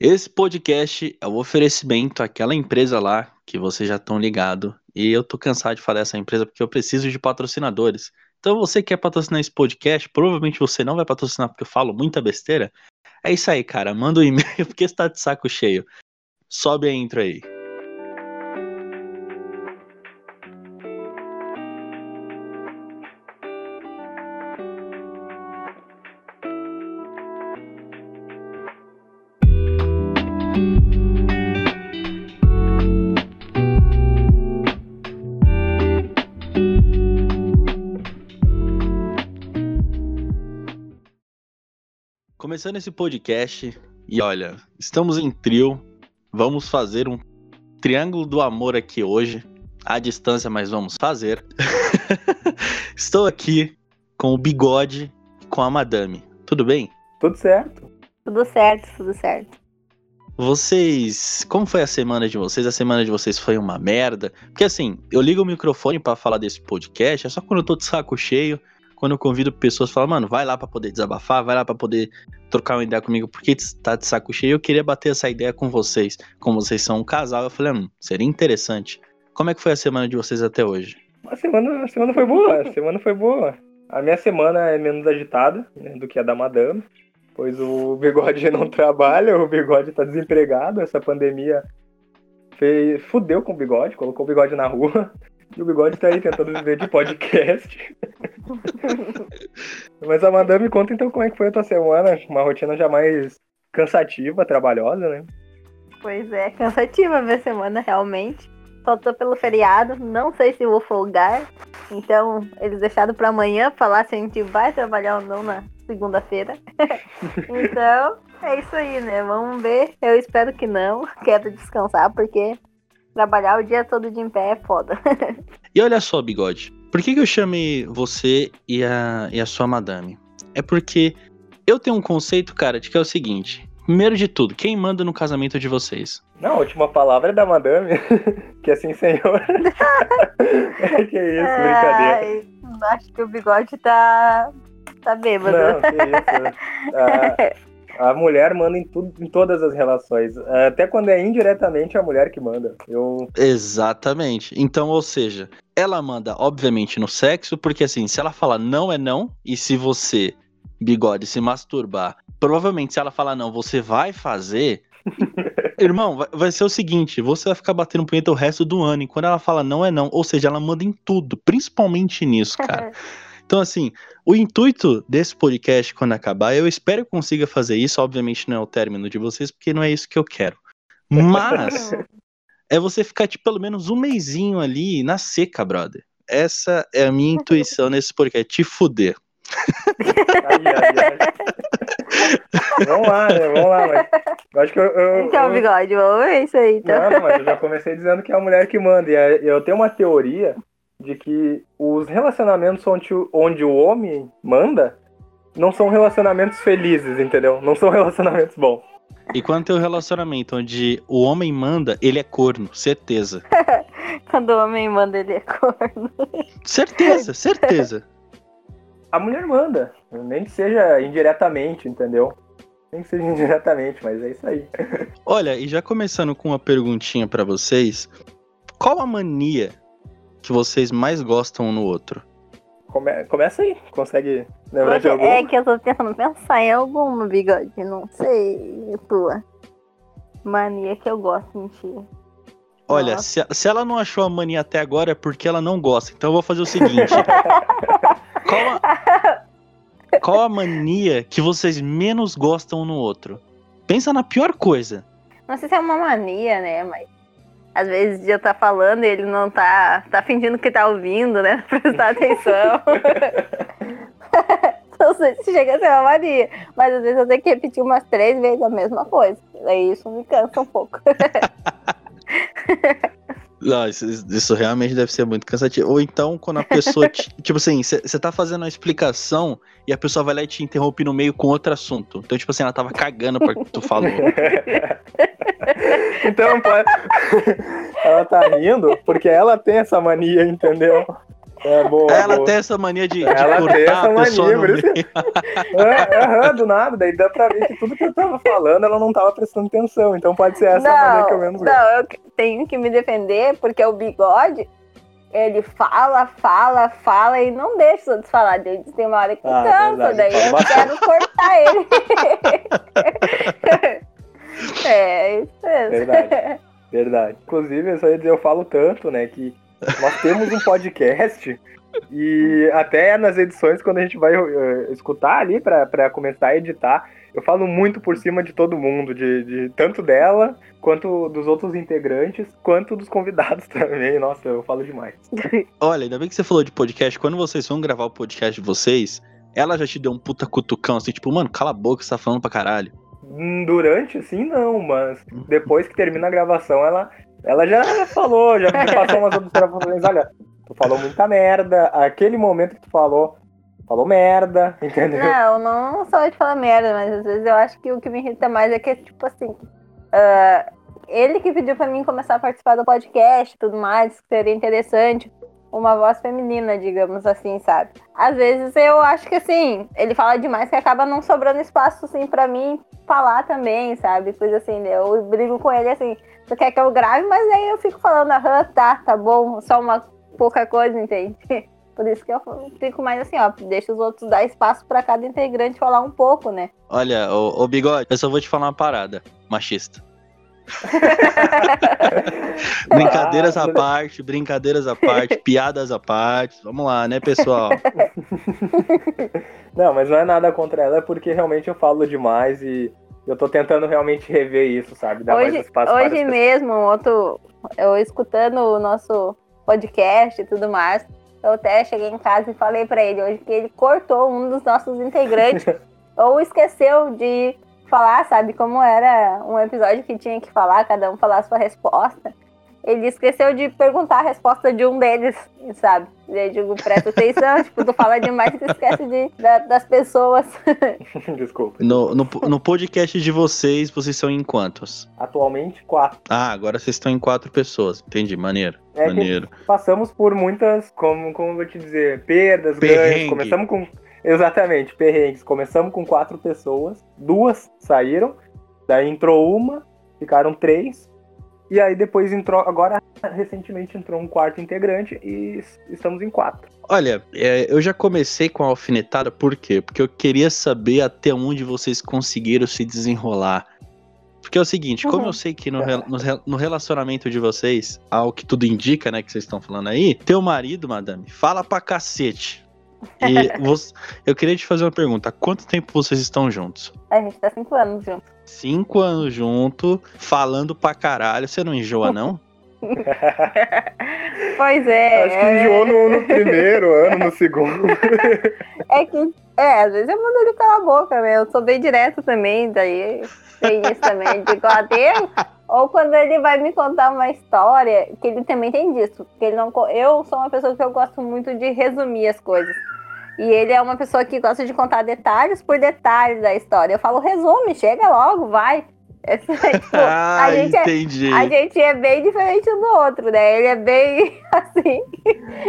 Esse podcast é o oferecimento àquela empresa lá que vocês já estão ligados. E eu tô cansado de falar dessa empresa porque eu preciso de patrocinadores. Então você quer patrocinar esse podcast, provavelmente você não vai patrocinar porque eu falo muita besteira. É isso aí, cara. Manda um e-mail porque você tá de saco cheio. Sobe a intro aí. Começando esse podcast, e olha, estamos em trio, vamos fazer um triângulo do amor aqui hoje, à distância, mas vamos fazer. Estou aqui com o bigode com a madame. Tudo bem? Tudo certo. Tudo certo, tudo certo. Vocês, como foi a semana de vocês? A semana de vocês foi uma merda? Porque assim, eu ligo o microfone para falar desse podcast, é só quando eu tô de saco cheio quando eu convido pessoas, falam, mano, vai lá para poder desabafar, vai lá para poder trocar uma ideia comigo, porque tá de saco cheio. Eu queria bater essa ideia com vocês. Como vocês são um casal, eu falei, hum, seria interessante. Como é que foi a semana de vocês até hoje? A semana, a semana foi boa, a semana foi boa. A minha semana é menos agitada né, do que a da Madame, pois o bigode não trabalha, o bigode tá desempregado, essa pandemia fez, fudeu com o bigode, colocou o bigode na rua. E o bigode tá aí tentando viver de podcast. Mas a Madame conta então como é que foi a tua semana, uma rotina já mais cansativa, trabalhosa, né? Pois é, cansativa a minha semana realmente. Só tô pelo feriado, não sei se vou folgar. Então, eles deixaram para amanhã falar se a gente vai trabalhar ou não na segunda-feira. então, é isso aí, né? Vamos ver. Eu espero que não. Quero descansar porque trabalhar o dia todo de em pé é foda. e olha só, bigode. Por que, que eu chamei você e a, e a sua madame? É porque eu tenho um conceito, cara, de que é o seguinte. Primeiro de tudo, quem manda no casamento de vocês? Não, a última palavra é da madame. que assim, senhor. é, que isso, brincadeira. Ai, acho que o bigode tá. tá bêbado. Não, que isso. Ah, a mulher manda em, tudo, em todas as relações. Até quando é indiretamente a mulher que manda. Eu... Exatamente. Então, ou seja, ela manda, obviamente, no sexo, porque assim, se ela fala não é não, e se você, bigode, se masturbar, provavelmente se ela falar não, você vai fazer. Irmão, vai, vai, ser o seguinte: você vai ficar batendo punheta o resto do ano. E quando ela fala não é não, ou seja, ela manda em tudo, principalmente nisso, cara. Então, assim, o intuito desse podcast, quando acabar, eu espero que consiga fazer isso. Obviamente, não é o término de vocês, porque não é isso que eu quero. Mas é você ficar, tipo, pelo menos um mêsinho ali na seca, brother. Essa é a minha intuição nesse podcast, te fuder. Vamos lá, né? Vamos lá, mas eu acho que eu. eu então, eu... bigode, vamos ver isso aí, então. Não, mas eu já comecei dizendo que é a mulher que manda. E eu tenho uma teoria de que os relacionamentos onde, onde o homem manda não são relacionamentos felizes, entendeu? Não são relacionamentos bons. E quando tem o um relacionamento onde o homem manda, ele é corno, certeza. quando o homem manda, ele é corno. Certeza, certeza. A mulher manda, nem que seja indiretamente, entendeu? Nem que seja indiretamente, mas é isso aí. Olha, e já começando com uma perguntinha para vocês, qual a mania que vocês mais gostam um no outro? Come, começa aí, consegue lembrar de algum? É que eu tô tentando pensar em algum no bigode, não sei, tua. Mania que eu gosto, mentira. Olha, se, se, ela não achou a mania até agora é porque ela não gosta. Então eu vou fazer o seguinte. qual, a, qual a mania que vocês menos gostam um no outro? Pensa na pior coisa. Não sei se é uma mania, né? Mas às vezes eu tá falando e ele não tá, tá fingindo que tá ouvindo, né? Prestar atenção. não sei se chega a ser uma mania, mas às vezes eu tenho que repetir umas três vezes a mesma coisa. Aí isso me cansa um pouco. Não, isso, isso, realmente deve ser muito cansativo. Ou então, quando a pessoa. Te, tipo assim, você tá fazendo a explicação e a pessoa vai lá e te interrompe no meio com outro assunto. Então, tipo assim, ela tava cagando pra que tu falou. então, ela tá rindo porque ela tem essa mania, entendeu? É boa. Ela boa. tem essa mania de, de Ela cortar tem essa a pessoa mania, no por isso. É, do nada. Daí dá pra ver que tudo que eu tava falando, ela não tava prestando atenção. Então pode ser essa a maneira que eu menos não, gosto. não, eu tenho que me defender, porque o bigode, ele fala, fala, fala e não deixa os outros falar. Daí tem uma hora que Ah, cansa, verdade, daí eu quero cortar ele. é, isso mesmo. Verdade. Verdade. Inclusive, eu só ia dizer, eu falo tanto, né, que nós temos um podcast e até nas edições, quando a gente vai eh, escutar ali pra, pra começar a editar, eu falo muito por cima de todo mundo, de, de tanto dela, quanto dos outros integrantes, quanto dos convidados também. Nossa, eu falo demais. Olha, ainda bem que você falou de podcast. Quando vocês vão gravar o podcast de vocês, ela já te deu um puta cutucão, assim, tipo, mano, cala a boca, você tá falando pra caralho. Hum, Durante, assim, não, mas depois que termina a gravação, ela, ela já falou, já passou umas observações, olha, tu falou muita merda, aquele momento que tu falou, falou merda, entendeu? Não, não só de falar merda, mas às vezes eu acho que o que me irrita mais é que, tipo assim, ah, ele que pediu pra mim começar a participar do podcast e tudo mais, que seria interessante, uma voz feminina, digamos assim, sabe? Às vezes eu acho que, assim, ele fala demais que acaba não sobrando espaço, assim, pra mim falar também, sabe? Coisa assim, né? eu brigo com ele, assim, tu quer que eu grave, mas aí eu fico falando, aham, tá, tá bom, só uma pouca coisa, entende? Por isso que eu fico mais assim, ó, deixa os outros dar espaço pra cada integrante falar um pouco, né? Olha, ô, ô Bigode, eu só vou te falar uma parada. Machista. brincadeiras à parte, brincadeiras à parte, piadas à parte. Vamos lá, né, pessoal? Não, mas não é nada contra ela, é porque realmente eu falo demais e eu tô tentando realmente rever isso, sabe? Dar Hoje, para hoje mesmo, outro, eu escutando o nosso podcast e tudo mais, eu até cheguei em casa e falei pra ele hoje que ele cortou um dos nossos integrantes ou esqueceu de falar, sabe, como era um episódio que tinha que falar, cada um falar a sua resposta. Ele esqueceu de perguntar a resposta de um deles, sabe? Eu digo, presta atenção, tipo, tu fala demais que tu esquece de, da- das pessoas. Desculpa. No, no, no podcast de vocês, vocês são em quantos? Atualmente, quatro. Ah, agora vocês estão em quatro pessoas. Entendi, maneiro. É que maneiro. passamos por muitas, como, como eu vou te dizer, perdas, Perrengue. ganhos. Começamos com. Exatamente, perrengues. Começamos com quatro pessoas, duas saíram, daí entrou uma, ficaram três. E aí depois entrou, agora recentemente entrou um quarto integrante e estamos em quatro. Olha, é, eu já comecei com a alfinetada, por quê? Porque eu queria saber até onde vocês conseguiram se desenrolar. Porque é o seguinte, como Uhum. eu sei que no, no no relacionamento de vocês, ao que tudo indica, né, que vocês estão falando aí, teu marido, madame, fala pra cacete. E você- eu queria te fazer uma pergunta: há quanto tempo vocês estão juntos? A gente tá cinco anos juntos. Cinco anos junto, falando pra caralho. Você não enjoa, não? Pois é. Acho que enjoou no, no primeiro ano, no segundo. É que, é, às vezes eu mando ele calar a boca, né? Eu sou bem direto também, daí tem isso também. Digo, adeus. Ou quando ele vai me contar uma história, que ele também tem disso. Que ele não, eu sou uma pessoa que eu gosto muito de resumir as coisas. E ele é uma pessoa que gosta de contar detalhes por detalhes da história. Eu falo, resume, chega logo, vai. Esse, tipo, ah, a, gente é, entendi. a gente é bem diferente um do outro, né? Ele é bem assim.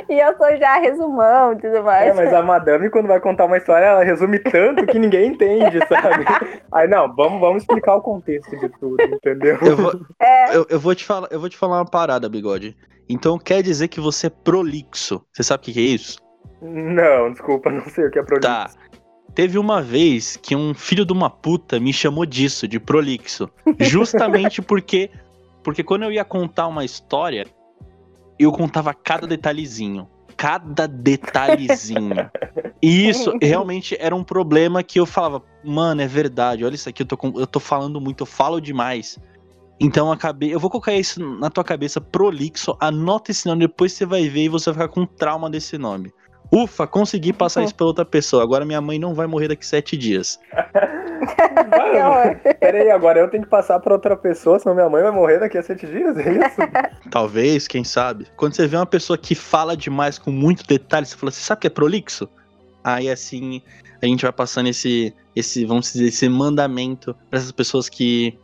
E eu sou já resumão e tudo mais. É, mas a madame, quando vai contar uma história, ela resume tanto que ninguém entende, sabe? Aí, não, vamos, vamos explicar o contexto de tudo, entendeu? Eu vou, É, eu, eu vou te falar, eu vou te falar uma parada, bigode. Então quer dizer que você é prolixo. Você sabe o que que é isso? Não, desculpa, não sei o que é prolixo. Tá. Teve uma vez que um filho de uma puta me chamou disso, de prolixo. Justamente porque. Porque quando eu ia contar uma história, eu contava cada detalhezinho. Cada detalhezinho. E isso realmente era um problema que eu falava, mano, é verdade, olha isso aqui, eu tô, eu tô falando muito, eu falo demais. Então eu acabei. Eu vou colocar isso na tua cabeça, prolixo, anota esse nome, depois você vai ver e você vai ficar com trauma desse nome. Ufa, consegui passar isso pra outra pessoa. Agora minha mãe não vai morrer daqui sete dias. que horror. Pera aí, agora eu tenho que passar pra outra pessoa, senão minha mãe vai morrer daqui a sete dias, é isso? Talvez, quem sabe. Quando você vê uma pessoa que fala demais com muito detalhe, você fala, você sabe que é prolixo? Aí assim, a gente vai passando esse, esse vamos dizer, esse mandamento pra essas pessoas que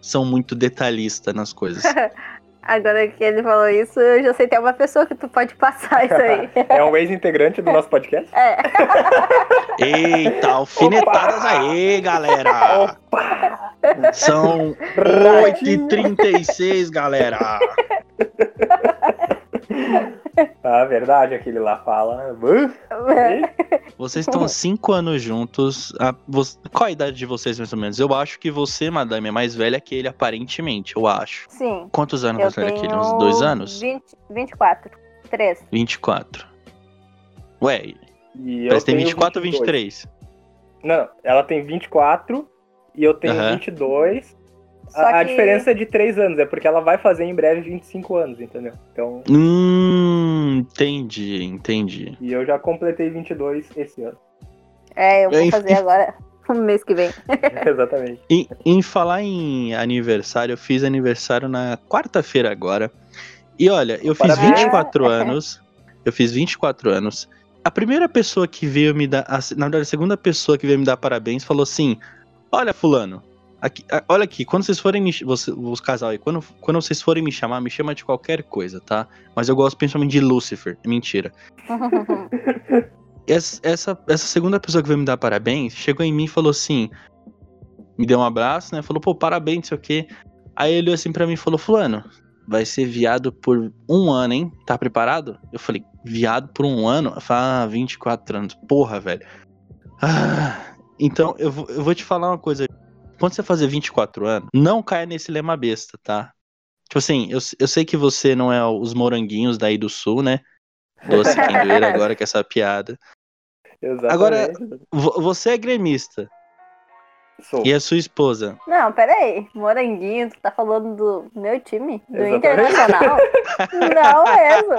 são muito detalhistas nas coisas. Agora que ele falou isso, eu já sei ter uma pessoa que tu pode passar isso aí. É um ex-integrante do nosso podcast? É. Eita, alfinetadas aí, galera! Opa! São 8h36, galera! Ah, verdade, aquele lá fala. "Hã? Vocês estão há 5 anos juntos. a- vo- Qual a idade de vocês, mais ou menos? Eu acho que você, madame, é mais velha que ele, aparentemente, eu acho. Sim. Quantos anos Eu mais velha que ele? tenho Uns dois anos? 20, 24. 3. 24. Ué, E que tem tenho 24 ou 22. 23? Não, ela tem 24 e eu tenho Aham. 22. A, a que- diferença é de 3 anos, é porque ela vai fazer em breve 25 anos, entendeu? Então, Hum, entendi, entendi. e eu já completei 22 esse ano. É, eu vou Enfim. fazer agora no mês que vem. Exatamente. Em, em falar em aniversário, eu fiz aniversário na quarta-feira agora. E olha, eu fiz Parabéns. 24 anos. Eu fiz 24 anos. A primeira pessoa que veio me dar. a- na verdade, a segunda pessoa que veio me dar parabéns falou assim: Olha, Fulano, aqui, olha aqui, quando vocês forem me. Você, os casal aí, quando, quando vocês forem me chamar, me chama de qualquer coisa, tá? Mas eu gosto principalmente de Lucifer. Mentira. Essa, essa, essa segunda pessoa que veio me dar parabéns chegou em mim e falou assim: me deu um abraço, né? Falou, pô, parabéns, não sei o quê. Aí ele olhou assim pra mim e falou: Fulano, vai ser viado por um ano, hein? Tá preparado? Eu falei: viado por um ano? Eu falei, ah, 24 anos. Porra, velho. Ah, então, eu eu vou te falar uma coisa. Quando você fazer 24 anos, não caia nesse lema besta, tá? Tipo assim, eu, eu sei que você não é os moranguinhos daí do sul, né? Doce quem doer agora com essa piada. Exatamente. Agora- Vo- Você é gremista. Sou. E a sua esposa? Não, peraí. Moranguinho, tu tá falando do meu time? Do Exatamente. Internacional? Não mesmo.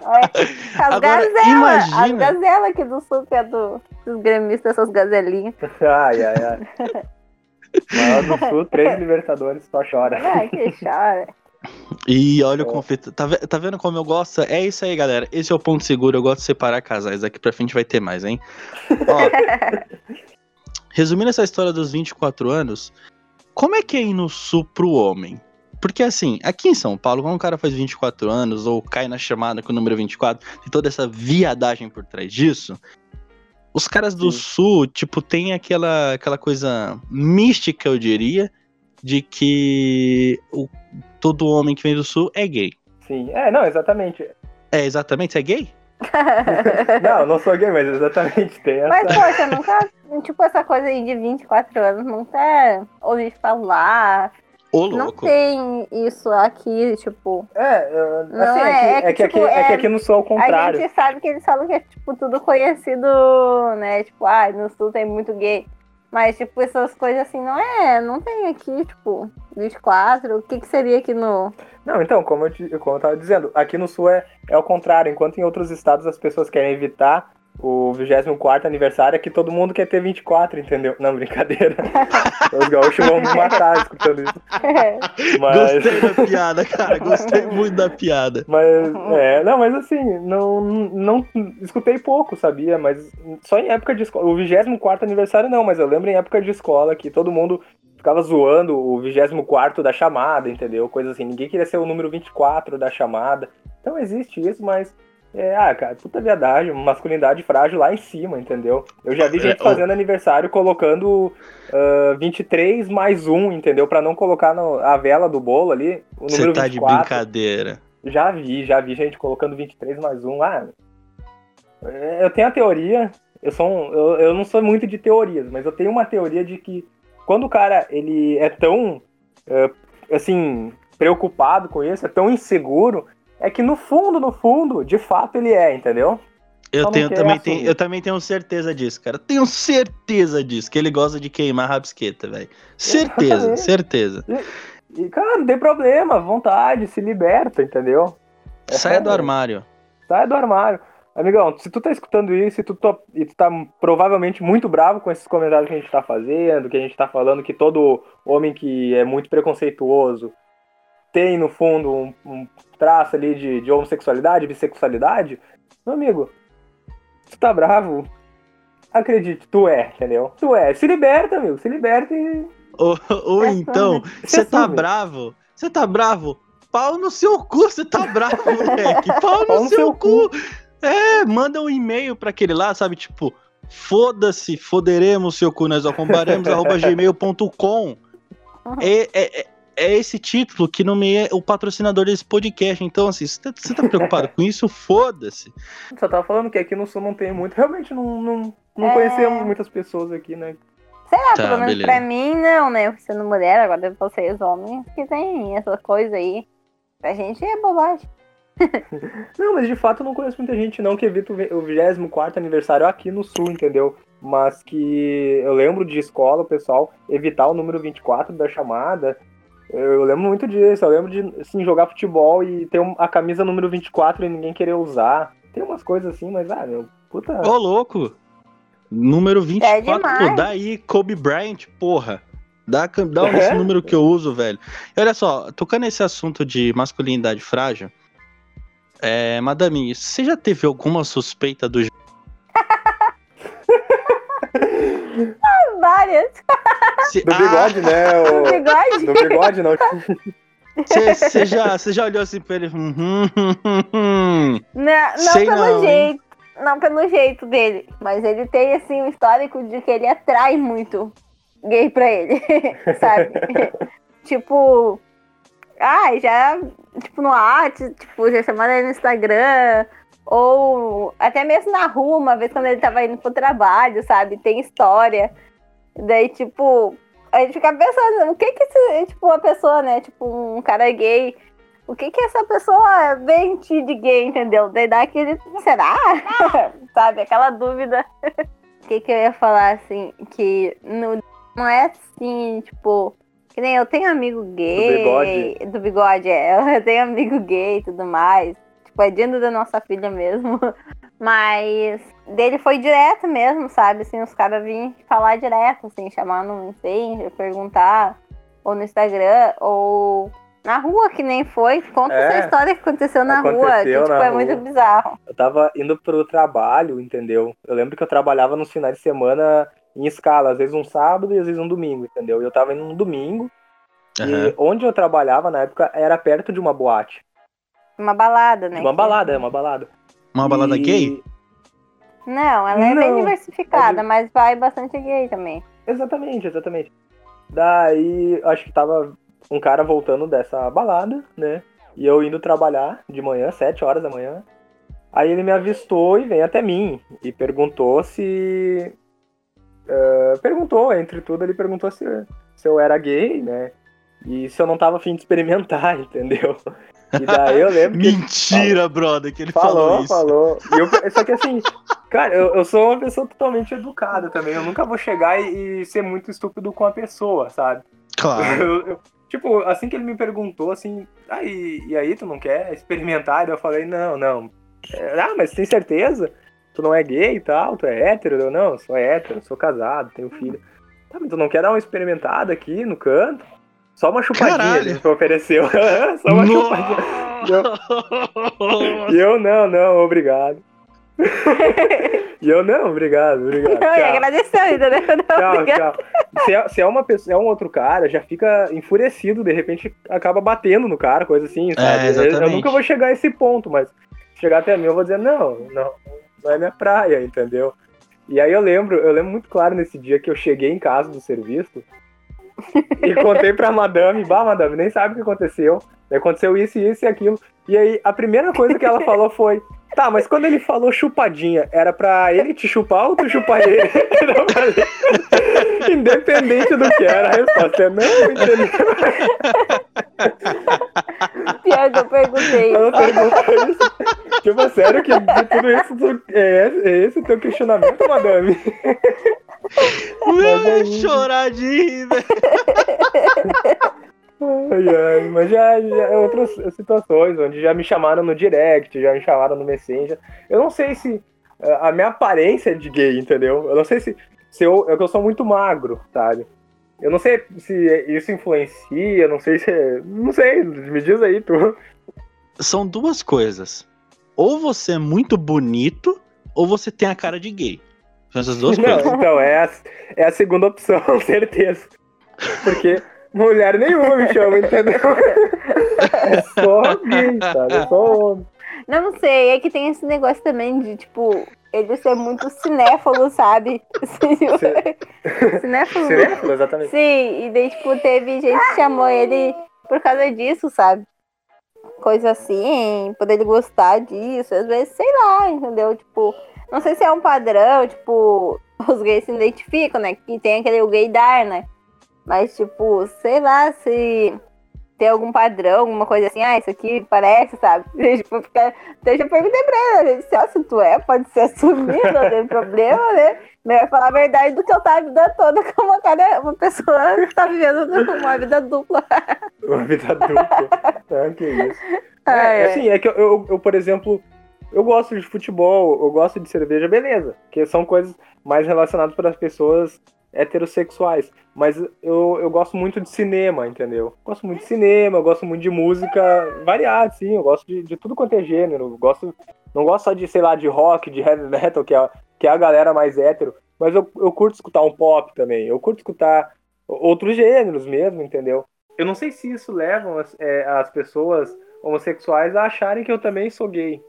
Olha, As Agora, gazelas. As gazelas aqui do sul, que é do, dos gremistas, essas gazelinhas. Ai, ai, ai. Maior do Sul, três Libertadores, só chora. Ah, que chora. E olha o É. conflito. Tá, tá vendo como eu gosto? É isso aí, galera. Esse é o ponto seguro. Eu gosto de separar casais. Daqui pra frente vai ter mais, hein? Ó, resumindo essa história dos 24 anos, como é que é ir no sul pro homem? Porque assim, aqui em São Paulo, quando um cara faz 24 anos ou cai na chamada com o número 24, tem toda essa viadagem por trás disso. Os caras do Sim. sul, tipo, tem aquela, aquela coisa mística, eu diria, de que o, todo homem que vem do sul é gay. Sim, é, não, exatamente. É exatamente, é gay? Não, eu não sou gay, mas exatamente tem essa. Mas, poxa, nunca. Tipo, essa coisa aí de 24 anos, nunca ouvi falar. Ô, Não tem isso aqui, tipo. É, eu- Não, assim, é- é, que, é é, que, tipo, aqui, é que é- aqui no Sul é o A contrário. gente sabe que eles falam que é, tipo, tudo conhecido, né? Tipo, ah, no sul tem muito gay. Mas, tipo, essas coisas assim, não é. Não tem aqui, tipo, 24. O que que seria aqui no. Não, então, como eu, te- como eu tava dizendo, aqui no Sul é, é o contrário. Enquanto em outros estados as pessoas querem evitar o 24 aniversário, aqui todo mundo quer ter 24, entendeu? Não, brincadeira. Os gaúchos vão me matar escutando isso. Mas, Gostei da piada, cara. Gostei muito da piada. mas é, não, mas assim, não, não escutei pouco, sabia? Mas só em época de escola. O 24 aniversário não, mas eu lembro em época de escola que todo mundo ficava zoando o 24 da chamada, entendeu? Coisa assim, ninguém queria ser o número 24 da chamada. Então existe isso, mas. É, ah, cara, puta viadagem, masculinidade frágil lá em cima, entendeu? Eu já vi gente É, o- fazendo aniversário colocando ah, 23 mais um, entendeu? Pra não colocar no- a vela do bolo ali, o Você número tá de 24. brincadeira. Já vi, já vi gente colocando 23 mais um. Ah, é, eu tenho a teoria, eu, sou um- eu, eu não sou muito de teorias, mas eu tenho uma teoria de que quando o cara ele é tão, é, assim, preocupado com isso, é tão inseguro, é que no fundo, no fundo, de fato ele é, entendeu? Eu, tenho, quer também tenho, eu também tenho certeza disso, cara. Tenho certeza disso, que ele gosta de queimar rabisqueta, velho. Certeza, certeza. E, cara, não tem problema, vontade, se liberta, entendeu? É, Saia do armário. Sai do armário. Amigão, se tu tá escutando isso e tu, tá- e tu tá provavelmente muito bravo com esses comentários que a gente tá fazendo, que a gente tá falando que todo homem que é muito preconceituoso tem, no fundo, um, um traço ali de, de homossexualidade, bissexualidade, meu amigo, tu tá bravo, acredite, tu é, entendeu? Tu é. Se liberta, amigo, se liberta e... Ou, ou É então, você tá bravo, você tá bravo, Pau no seu cu, você tá bravo, moleque. Pau no, Pau no seu, seu cu. É, manda um e-mail pra aquele lá, sabe? Tipo, foda-se, foderemos seu cu, nós arrombaremos, arroba gmail.com. É, é, é- esse título que nomeia o patrocinador desse podcast. Então, assim, você tá, você tá preocupado com isso? Foda-se. Só tava falando que aqui no sul não tem muito. Realmente não, não, não É. conhecemos muitas pessoas aqui, né? Sei lá, Tá, pelo menos beleza. pra mim não, né? Eu sendo mulher, agora vocês homens que tem essa coisa aí. Pra gente é bobagem. Não, mas de fato eu não conheço muita gente não que evita o 24 aniversário aqui no sul, entendeu? Mas que eu lembro de escola, o pessoal evitar o número 24 da chamada. Eu lembro muito disso, eu lembro de assim, jogar futebol e ter a camisa número 24 e ninguém querer usar. Tem umas coisas assim, mas ah, meu, puta. Ô, louco. Número 24, demais. pô, daí Kobe Bryant, porra. Dá, dá É? esse número que eu uso, velho. E olha só, tocando nesse assunto de masculinidade frágil, é, Madame, você já teve alguma suspeita do Várias. Se- Do bigode, né? Do O... bigode. Do bigode, não. Você já, cê já olhou assim pra ele? Hum, hum, hum, hum. Não, não Sei pelo não, hein? jeito. Não pelo jeito dele. Mas ele tem, assim, um histórico de que ele atrai muito gay pra ele. sabe? tipo. Ah, já. Tipo, no arte, tipo, já chamaram ele no Instagram. Ou até mesmo na rua, uma vez quando ele tava indo pro trabalho, sabe? Tem história. Daí, tipo, a gente fica pensando, o que que esse, tipo, uma pessoa, né? Tipo, um cara gay, o que que essa pessoa em ti de gay, entendeu? Daí dá aquele, será? sabe, aquela dúvida. O que que eu ia falar, assim, que no, não é assim, tipo, que nem eu tenho amigo gay. bigode. Do bigode, é. Eu tenho amigo gay e tudo mais. Tipo, é dentro da nossa filha mesmo. Mas dele foi direto mesmo, sabe? Assim, os caras vinham falar direto, assim, chamar no Messenger, perguntar, ou no Instagram, ou na rua, que nem foi. Conta É. essa história que aconteceu na rua, que Aconteceu tipo, na é rua. muito bizarro. Eu tava indo pro trabalho, entendeu? Eu lembro que eu trabalhava nos finais de semana em escala, às vezes um sábado e às vezes um domingo, entendeu? E eu tava indo no domingo, Aham. e onde eu trabalhava na época era perto de uma boate. Uma balada, né? Uma balada, é uma balada. Uma balada E- gay? Não, ela é bem diversificada, mas vai bastante gay também. Exatamente, exatamente. Daí, acho que tava um cara voltando dessa balada, né? E eu indo trabalhar de manhã, 7 horas da manhã. Aí ele me avistou e veio até mim e perguntou se. eh, perguntou, entre tudo, ele perguntou se, se eu era gay, né? E se eu não tava afim de experimentar, entendeu? E daí eu lembro que. Mentira, brother, que ele Falou, falou isso. falou. Eu- só que assim, cara, eu, eu sou uma pessoa totalmente educada também. Eu nunca vou chegar e, e ser muito estúpido com a pessoa, sabe? Claro. Eu- eu- tipo, assim que ele me perguntou, assim, ah, e, e aí, tu não quer experimentar? Eu falei, não, não. É, ah, mas tem certeza? Tu não é gay e tal? Tu é hétero? Eu, não, sou hétero, sou casado, tenho filho. Tá, mas tu não quer dar uma experimentada aqui no canto? Só uma chupadinha Caralho. ele me ofereceu. Só uma chupadinha. E eu, não, não, obrigado. e eu, não, obrigado, obrigado. Não, e agradeceu ainda, né? Não, Tchau, obrigada. tchau. Se é, se é uma pessoa, é um outro cara, já fica enfurecido, de repente acaba batendo no cara, coisa assim, sabe? Eu- eu, exatamente. nunca vou chegar a esse ponto, mas chegar até mim eu vou dizer, não, não, não é minha praia, entendeu? E aí eu lembro, eu lembro muito claro nesse dia que eu cheguei em casa do serviço e contei pra madame, bah, madame, nem sabe o que aconteceu. Aconteceu isso, isso e aquilo. E aí a primeira coisa que ela falou foi, tá, mas quando ele falou chupadinha, era pra ele te chupar ou tu chupar ele? Independente do que era, a resposta é não, entendeu? Pior que eu perguntei. Ela perguntou isso. Tipo, sério que de tudo isso é, esse- é esse o teu questionamento, madame? Meu, aí- chorar de rir. Ai, ai, mas já, já outras situações onde já me chamaram no direct, já me chamaram no Messenger. Eu não sei se eh, a minha aparência é de gay, entendeu? Eu não sei se, se eu, é que eu sou muito magro, sabe? Eu não sei se isso influencia, não sei se. Não sei, me diz aí, tu. São duas coisas. Ou você é muito bonito, ou você tem a cara de gay. São essas duas Não, coisas. então, é a, é a segunda opção, certeza. Porque Mulher nenhuma me chama, entendeu? É só gay, sabe? É só homem. Não, não sei, é que tem esse negócio também de, tipo, ele ser muito cinéfalo, sabe? cinéfalo. Cinéfalo, exatamente. Sim, e daí, tipo, teve gente que chamou ele por causa disso, sabe? Coisa assim, por ele gostar disso, às vezes, sei lá, entendeu? Tipo, não sei se é um padrão, tipo, os gays se identificam, né? Que tem aquele gaydar, né? Mas, tipo, sei lá se tem algum padrão, alguma coisa assim, ah, isso aqui parece, sabe? Tipo, ficar... Deixa eu perguntar pra ela, gente, se tu é, pode ser assumido, não tem problema, né? Melhor falar a verdade do que eu estar a vida toda com uma, cara, uma pessoa que tá vivendo uma vida dupla. Uma vida dupla. ah, que isso. É, é. Assim, é que eu, eu, eu, por exemplo, eu gosto de futebol, eu gosto de cerveja, beleza. Que são coisas mais relacionadas para as pessoas heterossexuais. Mas eu, eu gosto muito de cinema, entendeu? Gosto muito de cinema, eu gosto muito de música variada, sim. Eu gosto de, de tudo quanto é gênero. Eu gosto, não gosto só de, sei lá, de rock, de heavy metal, que é, que é a galera mais hétero. Mas eu, eu curto escutar um pop também. Eu curto escutar outros gêneros mesmo, entendeu? Eu não sei se isso leva as, é, as pessoas homossexuais a acharem que eu também sou gay.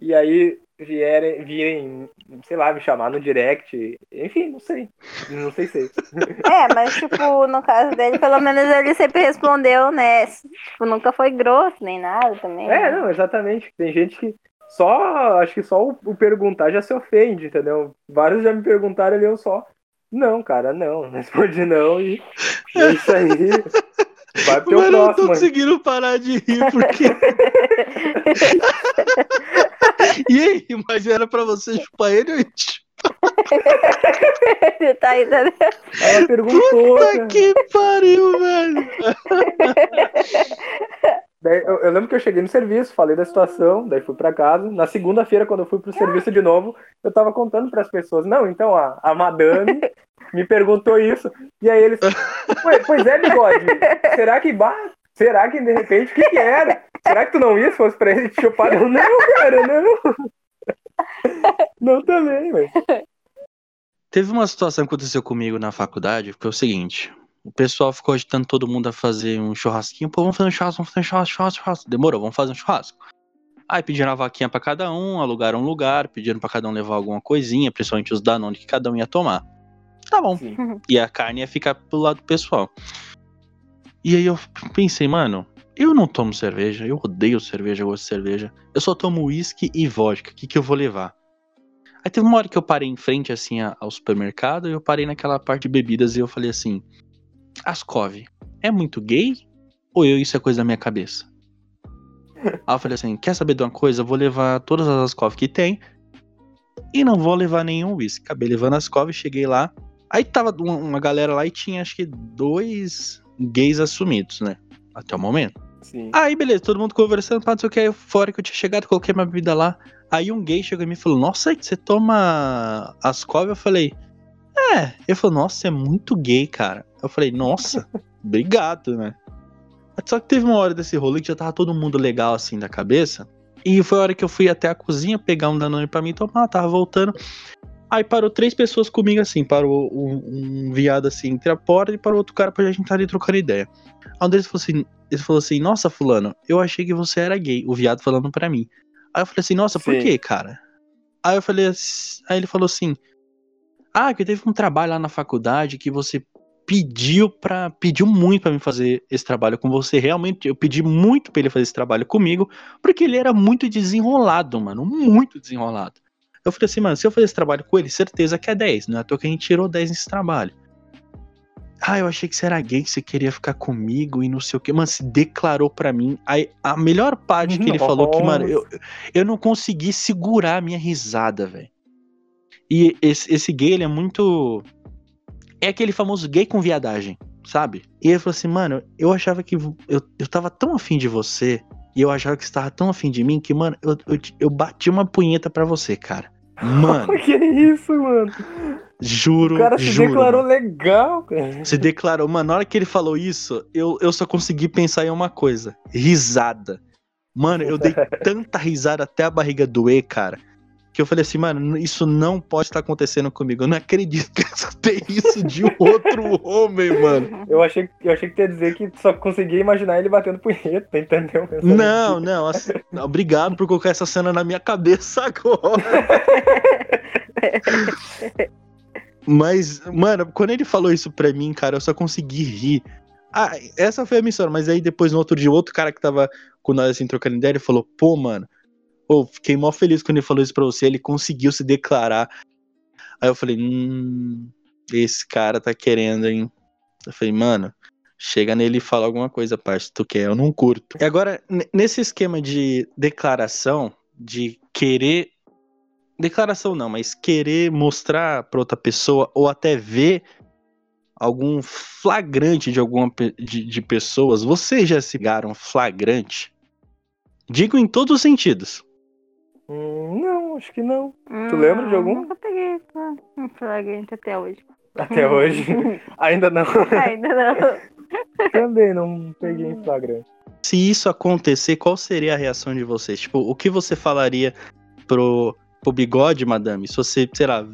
E aí vierem, virem, sei lá, me chamar no direct. Enfim, não sei. Não sei se. É, mas tipo, no caso dele, pelo menos ele sempre respondeu, né? Tipo, nunca foi grosso nem nada também. É, não, exatamente. Tem gente que só, acho que só o, o perguntar já se ofende, entendeu? Vários já me perguntaram e eu só. Não, cara, não. Respondi não e é isso aí. Vai pro Mano, eu não tô conseguindo parar de rir porque. E aí, mas era pra você chupar ele ou ele tá ainda. Né? Ela perguntou. Puta cara. que pariu, velho. Daí, eu, eu, lembro que eu cheguei no serviço, falei da situação, daí fui para casa. Na segunda-feira, quando eu fui pro serviço de novo, eu tava contando para as pessoas: não, então a, a madame me perguntou isso. E aí eles: pois é, bigode, será que. será que de repente, o que, que era? Será que tu não ia se fosse pra ele te chupar? Eu, não, cara, não. Não também, velho. Teve uma situação que aconteceu comigo na faculdade, que foi o seguinte. O pessoal ficou agitando todo mundo a fazer um churrasquinho. Pô, vamos fazer um churrasco, vamos fazer um churrasco, churrasco, churrasco. Demorou, vamos fazer um churrasco. Aí pediram a vaquinha para cada um, alugaram um lugar, pediram para cada um levar alguma coisinha, principalmente os Danone que cada um ia tomar. Tá bom. Sim. E a carne ia ficar pro lado pessoal. E aí eu pensei, mano, eu não tomo cerveja, eu odeio cerveja, eu gosto de cerveja. Eu só tomo uísque e vodka. O que, que eu vou levar? Aí teve uma hora que eu parei em frente, assim, ao supermercado, e eu parei naquela parte de bebidas e eu falei assim: Ascov, é muito gay? Ou eu, isso é coisa da minha cabeça? Aí eu falei assim: quer saber de uma coisa? Eu vou levar todas as Ascov que tem e não vou levar nenhum whisky. Acabei levando as Ascov, cheguei lá. Aí tava uma galera lá e tinha acho que dois gays assumidos, né? Até o momento. Sim. Aí, beleza, todo mundo conversando, não sei o que. Fora que eu tinha chegado, coloquei minha bebida lá. Aí um gay chegou em mim e falou: Nossa, você toma Ascov? Eu falei: É. Ele falou: Nossa, você é muito gay, cara. Eu falei: Nossa, obrigado, né? Só que teve uma hora desse rolê que já tava todo mundo legal assim da cabeça. E foi a hora que eu fui até a cozinha pegar um Danone pra mim tomar, tava voltando. Aí parou três pessoas comigo assim, parou um, um viado assim entre a porta e parou outro cara pra gente estar ali trocando ideia. Aí um deles falou assim, ele falou assim, nossa fulano, eu achei que você era gay, o viado falando pra mim. Aí eu falei assim, nossa, Sim. por que, cara? Aí eu falei, aí ele falou assim, ah, que teve um trabalho lá na faculdade que você pediu para pediu muito para mim fazer esse trabalho com você. Realmente, eu pedi muito para ele fazer esse trabalho comigo, porque ele era muito desenrolado, mano, muito desenrolado. Eu falei assim, mano, se eu fazer esse trabalho com ele, certeza que é 10, não é à toa que a gente tirou 10 nesse trabalho. Ah, eu achei que você era gay, que você queria ficar comigo e não sei o que. Mano, se declarou para mim. Aí, a melhor parte que ele falou que, mano, eu, eu não consegui segurar a minha risada, velho. E esse, esse gay, ele é muito. É aquele famoso gay com viadagem, sabe? E ele falou assim, mano, eu achava que. Eu, eu tava tão afim de você. E eu achava que você tava tão afim de mim que, mano, eu, eu, eu bati uma punheta pra você, cara. Mano. que isso, mano? Juro. O cara se juro, declarou mano. legal, cara. Se declarou. Mano, na hora que ele falou isso, eu, eu só consegui pensar em uma coisa: risada. Mano, eu dei tanta risada até a barriga doer, cara. Que eu falei assim, mano, isso não pode estar acontecendo comigo. Eu não acredito que eu escutei isso de outro homem, mano. Eu achei, eu achei que ia dizer que só conseguia imaginar ele batendo punheta, entendeu? Não, não, assim, obrigado por colocar essa cena na minha cabeça agora. Mas, mano, quando ele falou isso pra mim, cara, eu só consegui rir. Ah, essa foi a missão, mas aí depois no outro dia, outro cara que tava com nós assim trocando ideia, ele falou: pô, mano, pô, fiquei mó feliz quando ele falou isso pra você, ele conseguiu se declarar. Aí eu falei: hum, esse cara tá querendo, hein? Eu falei, mano, chega nele e fala alguma coisa, parça, tu quer, eu não curto. E agora, nesse esquema de declaração, de querer. Declaração não, mas querer mostrar pra outra pessoa ou até ver algum flagrante de alguma de, de pessoas, vocês já se pegaram flagrante? Digo em todos os sentidos. Hum, não, acho que não. Tu lembra de algum? Nunca peguei fla- um flagrante até hoje. Até hoje. Ainda não. Ainda não. Também não peguei em flagrante. Se isso acontecer, qual seria a reação de vocês? Tipo, o que você falaria pro, pro bigode, madame? Se você, sei lá,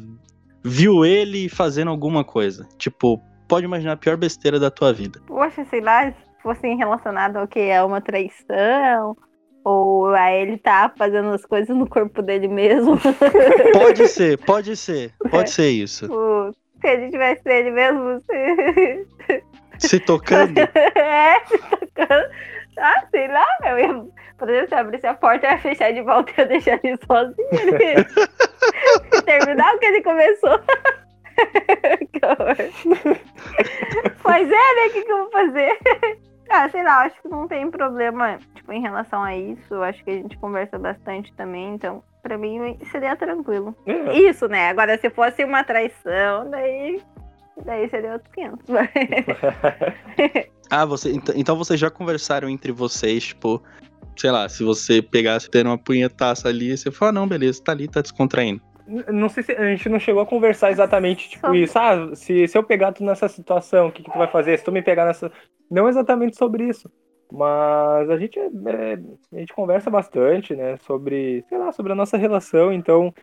viu ele fazendo alguma coisa. Tipo, pode imaginar a pior besteira da tua vida. Poxa, sei lá, se fosse relacionado ao que? A uma traição? Ou a ele tá fazendo as coisas no corpo dele mesmo? Pode ser, pode ser, pode ser isso. Se a gente tivesse ele mesmo. Se... Se tocando. é, se tocando. Ah, sei lá, eu ia. Por exemplo, se eu abrisse a porta, eu ia fechar de volta e ia deixar ele sozinho. Ele... Terminar o que ele começou. que horror. Pois é, né? O que, que eu vou fazer? Ah, sei lá, acho que não tem problema, tipo, em relação a isso. Acho que a gente conversa bastante também, então, pra mim, seria tranquilo. É, Isso, né? Agora, se fosse uma traição, daí. Daí seria outro 500. Ah, você, ent- então vocês já conversaram entre vocês, tipo, sei lá, se você pegasse tendo uma punhetaça ali, você fala, ah, não, beleza, tá ali, tá descontraindo. Não sei se a gente não chegou a conversar exatamente, tipo, Sobre. isso. Ah, se, se eu pegar tu nessa situação, o que, que tu vai fazer? Se tu me pegar nessa. Não exatamente sobre isso. Mas a gente, é- é- a gente conversa bastante, né? Sobre, sei lá, sobre a nossa relação. Então,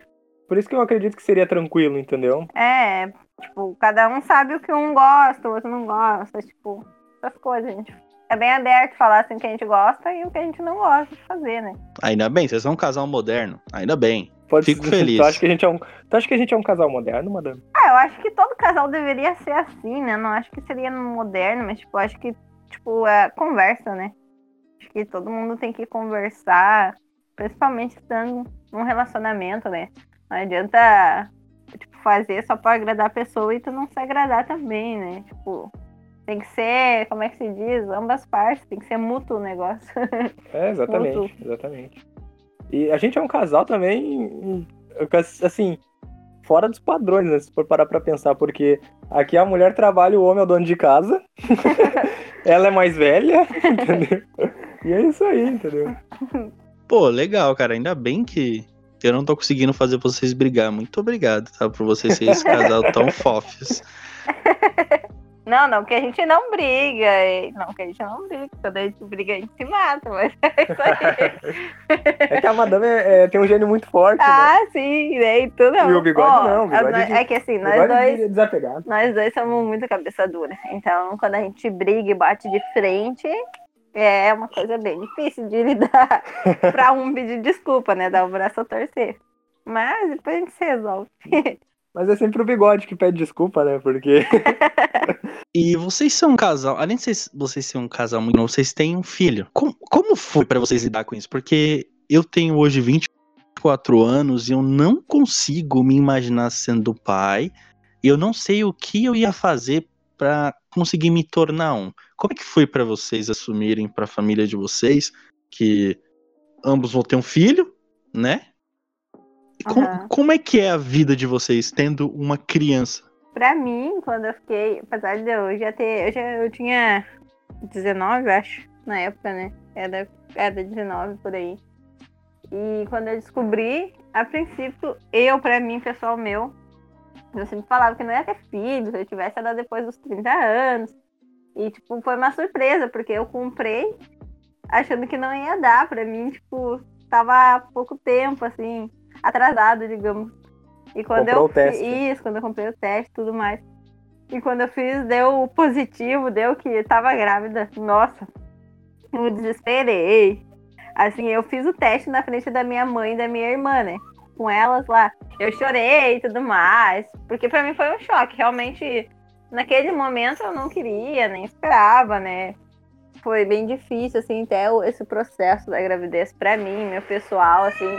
por isso que eu acredito que seria tranquilo, entendeu? É, tipo, cada um sabe o que um gosta, o outro não gosta, tipo, essas coisas, gente. É bem aberto falar assim o que a gente gosta e o que a gente não gosta de fazer, né? Ainda bem, vocês são um casal moderno, ainda bem. Pode Fico ser- feliz. Tu acha que a gente é um, tu acha que a gente é um casal moderno, madame? Ah, eu acho que todo casal deveria ser assim, né? Não acho que seria moderno, mas, tipo, acho que, tipo, é conversa, né? Acho que todo mundo tem que conversar, principalmente estando num relacionamento, né? Não adianta, tipo, fazer só pra agradar a pessoa e tu não se agradar também, né? Tipo, tem que ser, como é que se diz? Ambas partes, tem que ser mútuo o negócio. É, exatamente, exatamente. E a gente é um casal também, assim, fora dos padrões, né? Se for parar pra pensar, porque aqui a mulher trabalha, o homem é o dono de casa, ela é mais velha, entendeu? E é isso aí, entendeu? Pô, legal, cara, ainda bem que eu não tô conseguindo fazer vocês brigar. Muito obrigado, tá? Por vocês serem esse casal tão fofos. Não, não, que a gente não briga. Não, que a gente não briga. Quando a gente briga, a gente se mata, mas é isso aí. É que a madame é- é- tem um gênio muito forte, né? ah, sim, né? E tudo E o bigode Ó, não, o bigode de- É que assim, nós dois, é desapegado. nós dois somos muito cabeça dura. Então, quando a gente briga e bate de frente, é uma coisa bem difícil de lidar pra um pedir desculpa, né? Dar o braço a torcer. Mas depois a gente se resolve. Mas é sempre o bigode que pede desculpa, né? Porque E vocês são um casal, além de vocês, vocês serem um casal muito novo, vocês têm um filho. Como, como foi pra vocês lidar com isso? Porque eu tenho hoje 24 anos e eu não consigo me imaginar sendo pai. E eu não sei o que eu ia fazer pra conseguir me tornar um. Como é que foi pra vocês assumirem pra família de vocês que ambos vão ter um filho, né? E como, como é que é a vida de vocês tendo uma criança? Pra mim, quando eu fiquei, apesar de eu já ter. Eu, já, eu tinha 19, acho, na época, né? Era, era 19 por aí. E quando eu descobri, a princípio, eu, pra mim, pessoal meu, eu sempre falava que não ia ter filho, se eu tivesse era depois dos 30 anos. E, tipo, foi uma surpresa, porque eu comprei achando que não ia dar pra mim, tipo, tava há pouco tempo, assim. atrasado, digamos. E quando Comprou eu o teste. fiz, isso, quando eu comprei o teste e tudo mais. E quando eu fiz, deu positivo, deu que tava grávida. Nossa, eu me desesperei. Assim, eu fiz o teste na frente da minha mãe e da minha irmã, né? Com elas lá. Eu chorei e tudo mais. Porque pra mim foi um choque. Realmente, naquele momento eu não queria, nem esperava, né? Foi bem difícil, assim, até esse processo da gravidez pra mim, meu pessoal, assim,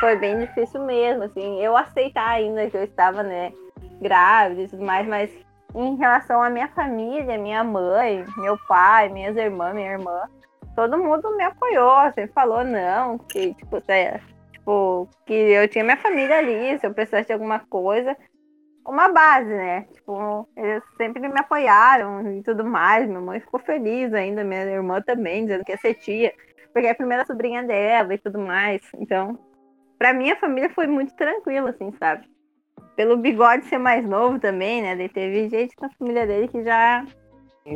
foi bem difícil mesmo, assim. Eu aceitar ainda que eu estava, né, grávida e tudo mais, mas em relação à minha família, minha mãe, meu pai, minhas irmãs, minha irmã, todo mundo me apoiou, sempre falou não, que tipo, se- tipo, que eu tinha minha família ali, se eu precisasse de alguma coisa, uma base, né? Tipo, eles sempre me apoiaram e tudo mais. Minha mãe ficou feliz ainda, minha irmã também, dizendo que ia ser tia, porque é a primeira sobrinha dela e tudo mais. Então, pra minha família foi muito tranquilo, assim, sabe? Pelo bigode ser mais novo também, né? Daí teve gente na família dele que já.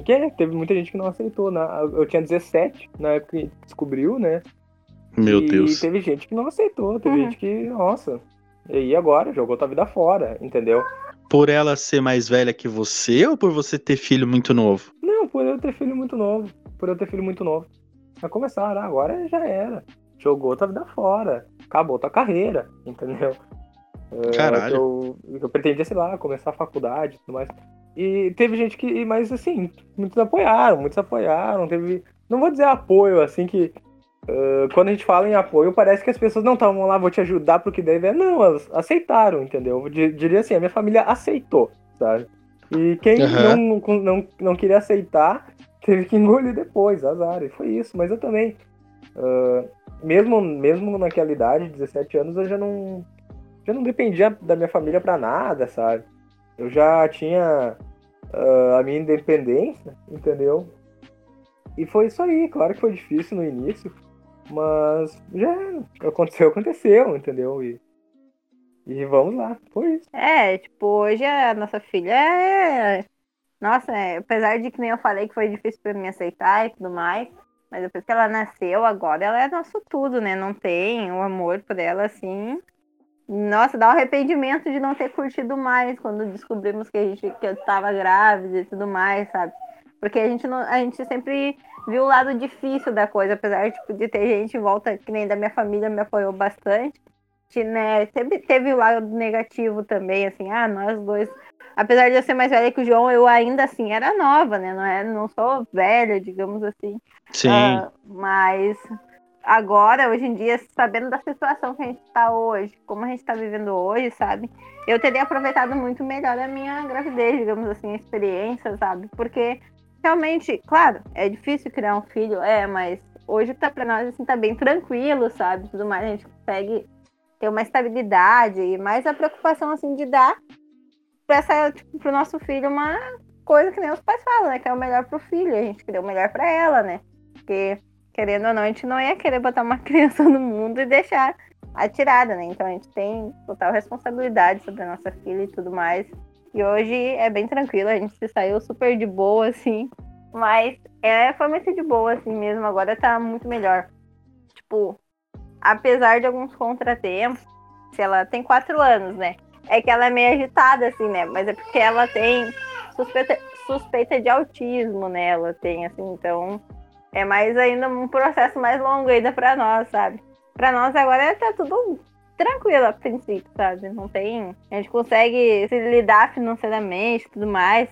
Que teve muita gente que não aceitou, né? Eu tinha 17 na época que descobriu, né? Meu e Deus. teve gente que não aceitou, teve Uhum. gente que, nossa, e aí agora? Jogou tua vida fora, entendeu? Por ela ser mais velha que você ou por você ter filho muito novo? Não, por eu ter filho muito novo. Por eu ter filho muito novo. Vai começar, né? agora já era. Jogou tua vida fora. Acabou tua carreira, entendeu? É, Caralho. Eu, eu pretendia, sei lá, começar a faculdade e tudo mais. E teve gente que, mas assim, muitos apoiaram, muitos apoiaram. Teve, não vou dizer apoio, assim, que ah, quando a gente fala em apoio, parece que as pessoas não estavam lá, vou te ajudar porque deve. Não, elas aceitaram, entendeu? Eu di- diria assim, a minha família aceitou, sabe? E quem Aham. não, não, não queria aceitar teve que engolir depois, azar. E foi isso. Mas eu também, ah, mesmo, mesmo naquela idade, 17 anos, eu já não, já não dependia da minha família pra nada, sabe? Eu já tinha ah, a minha independência, entendeu? E foi isso aí. Claro que foi difícil no início, mas já aconteceu, aconteceu, entendeu? E, e vamos lá, foi isso. É, tipo, hoje a nossa filha é. Nossa, é, apesar de que nem eu falei que foi difícil pra mim aceitar e tudo mais, mas depois que ela nasceu, agora ela é nosso tudo, né? Não tem o amor por ela assim. Nossa, dá um arrependimento de não ter curtido mais quando descobrimos que a gente que eu tava grávida e tudo mais, sabe? Porque a gente não, a gente sempre viu o lado difícil da coisa, apesar tipo, de ter gente em volta que nem da minha família me apoiou bastante. Né, teve, teve o lado negativo também, assim, ah, nós dois. Apesar de eu ser mais velha que o João, eu ainda assim era nova, né? Não, é, não sou velha, digamos assim. Sim. Ah, mas agora, hoje em dia, sabendo da situação que a gente está hoje, como a gente está vivendo hoje, sabe? Eu teria aproveitado muito melhor a minha gravidez, digamos assim, a experiência, sabe? Porque realmente, claro, é difícil criar um filho, é, mas hoje tá pra nós assim, tá bem tranquilo, sabe? Tudo mais, a gente consegue ter uma estabilidade e mais a preocupação assim de dar essa, tipo, pro nosso filho uma coisa que nem os pais falam, né? Que é o melhor pro filho, a gente queria o melhor pra ela, né? Porque, querendo ou não, a gente não ia querer botar uma criança no mundo e deixar atirada, né? Então a gente tem total responsabilidade sobre a nossa filha e tudo mais. E hoje é bem tranquilo, a gente se saiu super de boa, assim. Mas é, foi muito de boa, assim mesmo. Agora tá muito melhor. Tipo, apesar de alguns contratempos, se ela tem quatro anos, né? É que ela é meio agitada, assim, né? Mas é porque ela tem suspeita, suspeita de autismo, né? Ela tem, assim, então é mais ainda um processo mais longo ainda pra nós, sabe? Pra nós agora tá tudo tranquilo a princípio, sabe? Não tem. A gente consegue se lidar financeiramente tudo mais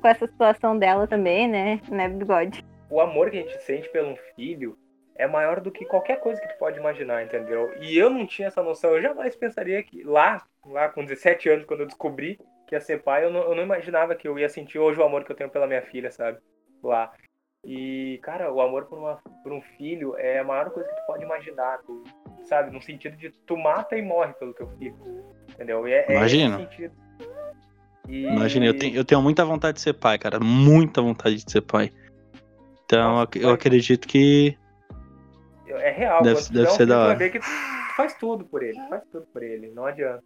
com essa situação dela também, né? Né, bigode? o amor que a gente sente pelo filho é maior do que qualquer coisa que tu pode imaginar, entendeu? E eu não tinha essa noção, eu jamais pensaria que lá, lá com 17 anos, quando eu descobri que ia ser pai, eu não, eu não imaginava que eu ia sentir hoje o amor que eu tenho pela minha filha, sabe? Lá. E, cara, o amor por, uma, por um filho é a maior coisa que tu pode imaginar, tu, sabe? No sentido de tu mata e morre pelo teu filho, entendeu? E é, é Imagina. sentido. E- Imagina, eu tenho, eu tenho muita vontade de ser pai, cara. Muita vontade de ser pai. Então Nossa, eu pai. acredito que. É real. Deve- deve um ser da hora. ver que tu faz tudo por ele. Faz tudo por ele. Não adianta.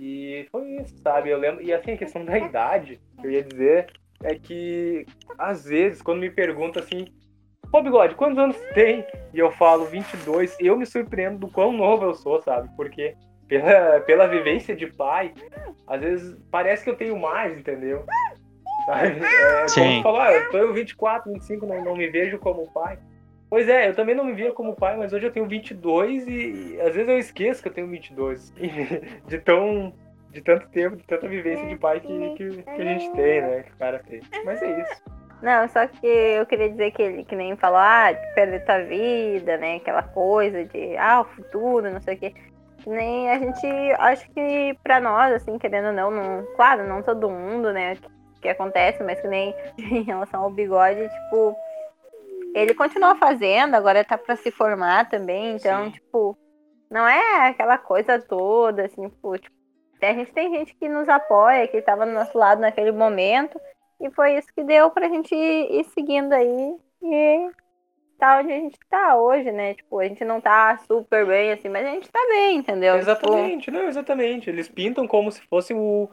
E foi isso, sabe? Eu lembro. E assim, a questão da idade, eu ia dizer, é que às vezes, quando me perguntam assim, pô, bigode, quantos anos tem? E eu falo 22, eu me surpreendo do quão novo eu sou, sabe? Porque pela, pela vivência de pai, às vezes parece que eu tenho mais, entendeu? É, Sim. como falou, ah, eu tô 24, 25, não, não me vejo como pai. Pois é, eu também não me via como pai, mas hoje eu tenho 22 e, e às vezes eu esqueço que eu tenho 22. De tão de tanto tempo, de tanta vivência de pai que, que, que a gente tem, né? Que o cara tem. Mas é isso. Não, só que eu queria dizer que ele que nem falou, ah, de perder tua vida, né? Aquela coisa de ah, o futuro, não sei o quê. Nem a gente, acho que pra nós, assim, querendo ou não, não claro, não todo mundo, né, que, que acontece, mas que nem em relação ao bigode, tipo, ele continua fazendo, agora tá pra se formar também, então, Sim. tipo, não é aquela coisa toda, assim, tipo, tipo, a gente tem gente que nos apoia, que tava do nosso lado naquele momento, e foi isso que deu pra gente ir, ir seguindo aí e tá onde a gente tá hoje, né? Tipo, a gente não tá super bem assim, mas a gente tá bem, entendeu? Tipo, Exatamente, não, exatamente. Eles pintam como se fosse o.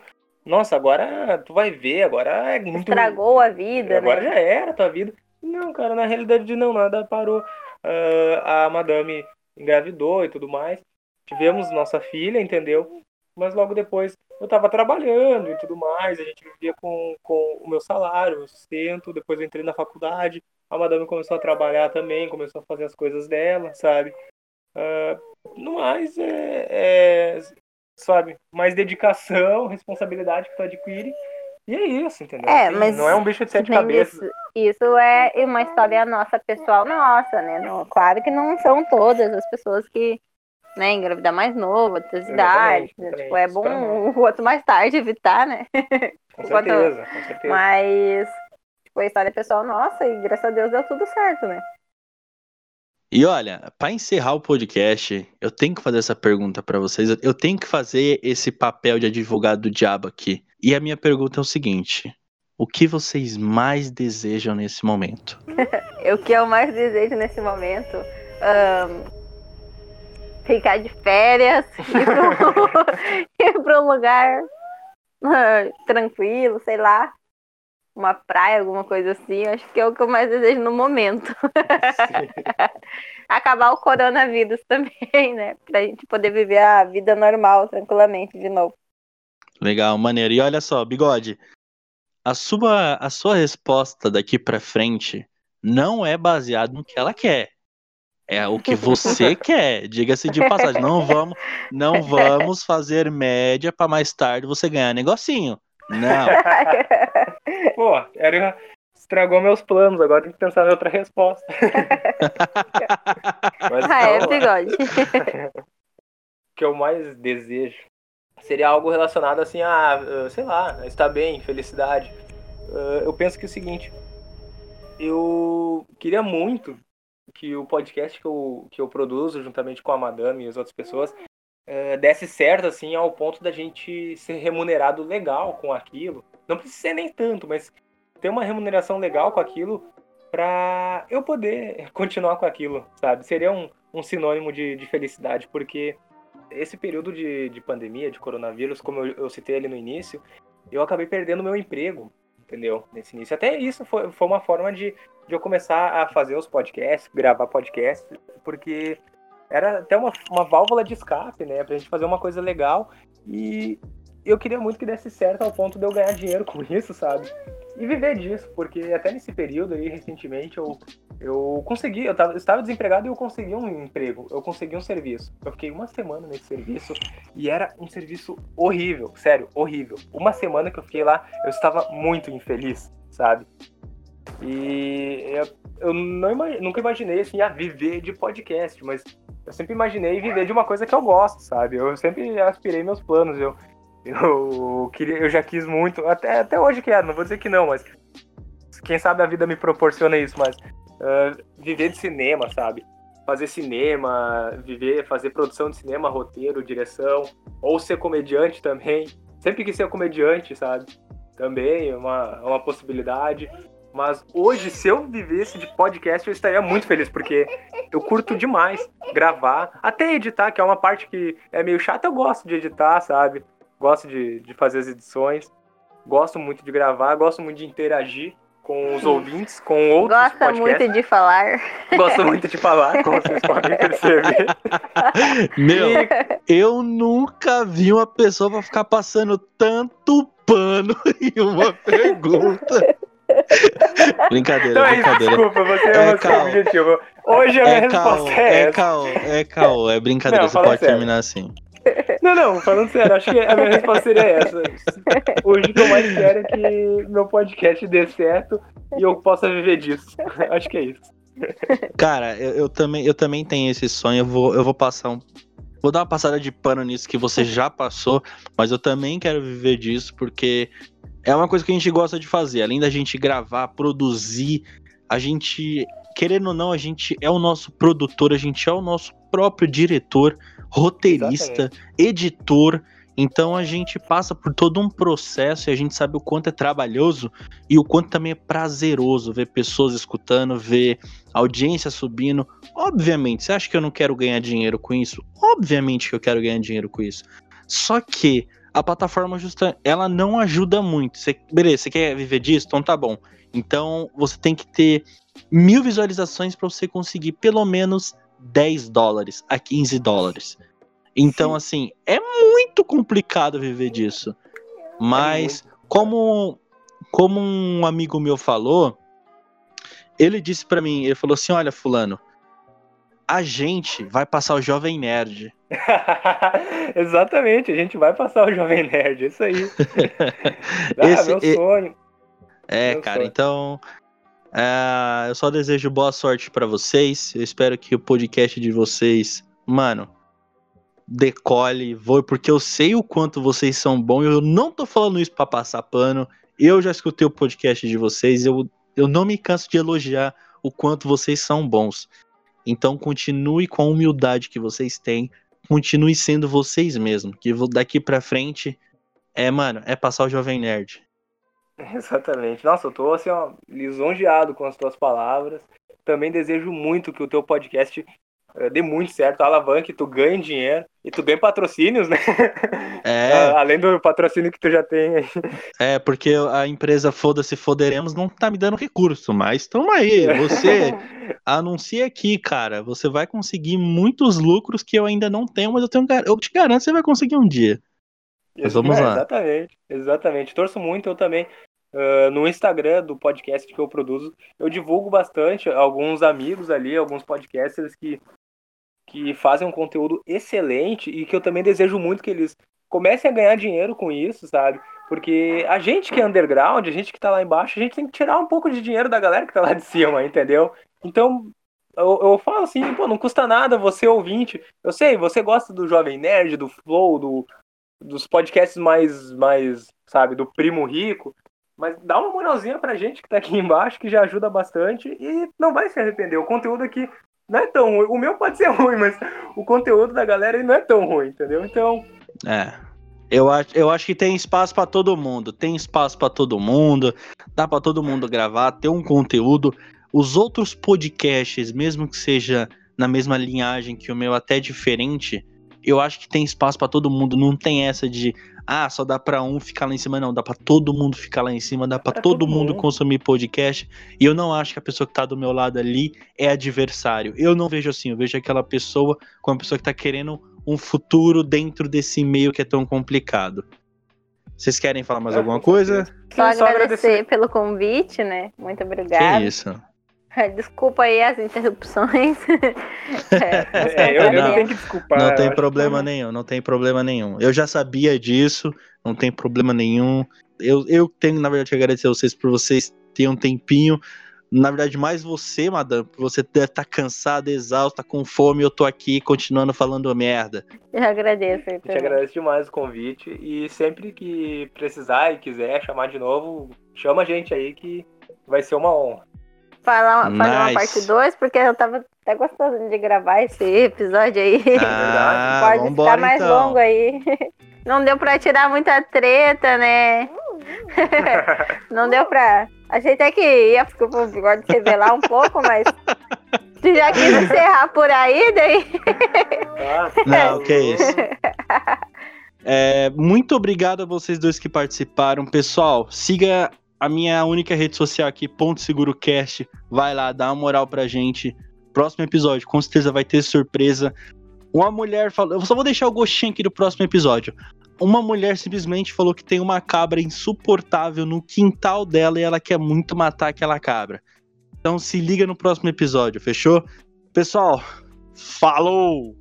Nossa, agora tu vai ver, agora é Tipo, muito. estragou a vida, agora né? já era a tua vida. Não, cara, na realidade não, nada parou. Ah, a madame engravidou e tudo mais. Tivemos nossa filha, entendeu? Mas logo depois eu tava trabalhando e tudo mais. A gente vivia com, com o meu salário, o sustento. Depois eu entrei na faculdade. A madame começou a trabalhar também, começou a fazer as coisas dela, sabe? Ah, no mais, é, é, sabe, mais dedicação, responsabilidade que tu adquire. E é isso, entendeu? É, Assim, mas não é um bicho de sete cabeças. Isso, isso é uma história nossa, pessoal nossa, né? Não, claro que não são todas as pessoas que né, engravidar mais novo, outras idades. né? Tipo, é bom o quanto mais tarde evitar, né? Com certeza, com certeza. Mas tipo, a história pessoal nossa e graças a Deus deu tudo certo, né? E olha, pra encerrar o podcast, eu tenho que fazer essa pergunta pra vocês. Eu tenho que fazer esse papel de advogado do diabo aqui. E a minha pergunta é o seguinte: o que vocês mais desejam nesse momento? O que eu mais desejo nesse momento. ahn, ficar de férias, ir para um lugar ah, tranquilo, sei lá. Uma praia, alguma coisa assim. Acho que é o que eu mais desejo no momento. Acabar o coronavírus também, né? Pra gente poder viver a vida normal, tranquilamente, de novo. Legal, maneiro. E olha só, bigode. A sua, a sua resposta daqui pra frente não é baseada no que ela quer. É o que você quer. Diga-se de passagem. Não vamos, não vamos fazer média pra mais tarde você ganhar negocinho. Não. Pô, era... estragou meus planos, agora tem que pensar em outra resposta. Mas ah, é, bigode. o que eu mais desejo seria algo relacionado assim a, eh, sei lá, estar bem, felicidade. Eh, Eu penso que é o seguinte, eu queria muito que o podcast que eu, que eu produzo juntamente com a Madame e as outras pessoas eh, desse certo assim ao ponto da gente ser remunerado legal com aquilo. Não precisa ser nem tanto, mas ter uma remuneração legal com aquilo pra eu poder continuar com aquilo, sabe? Seria um, um sinônimo de, de felicidade, porque esse período de, de pandemia, de coronavírus, como eu, eu citei ali no início, eu acabei perdendo meu emprego, entendeu? Nesse início. Até isso foi, foi uma forma de, de eu começar a fazer os podcasts, gravar podcasts, porque era até uma, uma válvula de escape, né? Pra gente fazer uma coisa legal. E eu queria muito que desse certo ao ponto de eu ganhar dinheiro com isso, sabe? E viver disso, porque até nesse período aí, recentemente, eu, eu consegui, eu, tava, eu estava desempregado e eu consegui um emprego, eu consegui um serviço. Eu fiquei uma semana nesse serviço e era um serviço horrível, sério, horrível. Uma semana que eu fiquei lá, eu estava muito infeliz, sabe? E eu, eu não nunca imaginei assim, a viver de podcast, mas eu sempre imaginei viver de uma coisa que eu gosto, sabe? Eu sempre aspirei meus planos, eu, eu, queria, eu já quis muito, até, até hoje quero, não vou dizer que não, mas quem sabe a vida me proporciona isso, mas ah, viver de cinema, sabe? Fazer cinema, viver, fazer produção de cinema, roteiro, direção, ou ser comediante também. Sempre quis ser comediante, sabe? Também é uma, é uma possibilidade. Mas hoje, se eu vivesse de podcast, eu estaria muito feliz, porque eu curto demais gravar, até editar, que é uma parte que é meio chata, eu gosto de editar, sabe? Gosto de, de fazer as edições, gosto muito de gravar, gosto muito de interagir com os ouvintes, com outros Gosta podcasts. muito de falar. Gosto muito de falar, como vocês podem perceber. Meu, eu nunca vi uma pessoa pra ficar passando tanto pano em uma pergunta. brincadeira, Então é brincadeira. desculpa, você É, é o seu calma. objetivo. Hoje a minha É caô, resposta é é essa. caô, é caô, é brincadeira, Não, você pode sério. terminar assim. Não, não, falando sério, acho que a minha resposta seria essa. Hoje o que eu mais quero é que meu podcast dê certo e eu possa viver disso. Acho que é isso. Cara, eu, eu também, eu também tenho esse sonho, eu vou, eu vou passar um. Vou dar uma passada de pano nisso que você já passou, mas eu também quero viver disso, porque é uma coisa que a gente gosta de fazer. Além da gente gravar, produzir, a gente, querendo ou não, a gente é o nosso produtor, a gente é o nosso próprio diretor, roteirista, editor. Então a gente passa por todo um processo e a gente sabe o quanto é trabalhoso e o quanto também é prazeroso ver pessoas escutando, ver audiência subindo. Obviamente, você acha que eu não quero ganhar dinheiro com isso? Obviamente que eu quero ganhar dinheiro com isso. Só que a plataforma justa, ela não ajuda muito. Você, beleza, você quer viver disso? Então tá bom. Então você tem que ter mil visualizações para você conseguir pelo menos 10 dólares a 15 dólares. Então, assim, é muito complicado viver disso. Mas, como, como um amigo meu falou, ele disse pra mim, ele falou assim, olha, fulano, a gente vai passar o Jovem Nerd. Exatamente, a gente vai passar o Jovem Nerd, isso aí. Ah, Esse- meu sonho. É, Meu cara, sonho. então. É, eu só desejo boa sorte pra vocês. Eu espero que o podcast de vocês, mano, decole, voe, porque eu sei o quanto vocês são bons. Eu não tô falando isso pra passar pano. Eu já escutei o podcast de vocês. Eu, eu não me canso de elogiar o quanto vocês são bons. Então continue com a humildade que vocês têm. Continue sendo vocês mesmos. Que daqui pra frente é, mano, é passar o Jovem Nerd. Exatamente. Nossa, eu tô assim, ó, lisonjeado com as tuas palavras. Também desejo muito que o teu podcast eh, dê muito certo, alavanque, tu ganhe dinheiro e tu ganhe patrocínios, né? É. Ah, Além do patrocínio que tu já tem aí. É, porque a empresa Foda-se Foderemos não tá me dando recurso, mas tamo aí. Você anuncia aqui, cara. Você vai conseguir muitos lucros que eu ainda não tenho, mas eu, tenho, eu te garanto que você vai conseguir um dia. Mas vamos É, lá. Exatamente, exatamente. Torço muito, eu também. Ah, no Instagram do podcast que eu produzo, eu divulgo bastante alguns amigos ali, alguns podcasters que, que fazem um conteúdo excelente e que eu também desejo muito que eles comecem a ganhar dinheiro com isso, sabe? Porque a gente que é underground, a gente que tá lá embaixo, a gente tem que tirar um pouco de dinheiro da galera que tá lá de cima, entendeu? Então, eu, eu falo assim, pô, não custa nada você ouvinte. Eu sei, você gosta do Jovem Nerd, do Flow, do, dos podcasts mais, mais, sabe, do primo rico. Mas dá uma moralzinha pra gente que tá aqui embaixo, que já ajuda bastante e não vai se arrepender. O conteúdo aqui não é tão ruim. O meu pode ser ruim, mas o conteúdo da galera não é tão ruim, entendeu? Então, É. Eu acho, eu acho que tem espaço pra todo mundo. Tem espaço pra todo mundo. Dá pra todo mundo gravar, ter um conteúdo. Os outros podcasts, mesmo que seja na mesma linhagem que o meu, até diferente, eu acho que tem espaço pra todo mundo. Não tem essa de, ah, só dá pra um ficar lá em cima, não. Dá pra todo mundo ficar lá em cima, dá pra Pra todo, todo mundo mundo. consumir podcast. E eu não acho que a pessoa que tá do meu lado ali é adversário. Eu não vejo assim, eu vejo aquela pessoa como uma pessoa que tá querendo um futuro dentro desse meio que é tão complicado. Vocês querem falar mais É, alguma coisa? Só sim, só agradecer pelo convite, né? Muito Que obrigada. isso? Desculpa aí as interrupções. é, é, eu, eu não tenho que desculpar. não eu tem problema que- nenhum, não tem problema nenhum. Eu já sabia disso, não tem problema nenhum. Eu, eu tenho, na verdade, que agradecer a vocês por vocês terem um tempinho. Na verdade, mais você, madame, por você deve estar cansada, exausta, com fome, eu tô aqui continuando falando merda. Eu agradeço. aí A gente também. agradece demais o convite e sempre que precisar e quiser chamar de novo, chama a gente aí que vai ser uma honra. Falar, fazer uma Nice. parte 2, porque eu tava até gostando de gravar esse episódio aí. Ah, Pode vambora, ficar mais então. longo aí. Não deu pra tirar muita treta, né? Não deu pra. Achei até que ia pro bigode se revelar um pouco, mas. Tu já quis encerrar por aí, daí. Não, que isso. É, muito obrigado a vocês dois que participaram. Pessoal, siga a minha única rede social aqui, Ponto Seguro Cast. Vai lá, dá uma moral pra gente. Próximo episódio, com certeza vai ter surpresa. Uma mulher falou. Eu só vou deixar o gostinho aqui do próximo episódio. Uma mulher simplesmente falou que tem uma cabra insuportável no quintal dela e ela quer muito matar aquela cabra. Então se liga no próximo episódio, fechou? Pessoal, falou!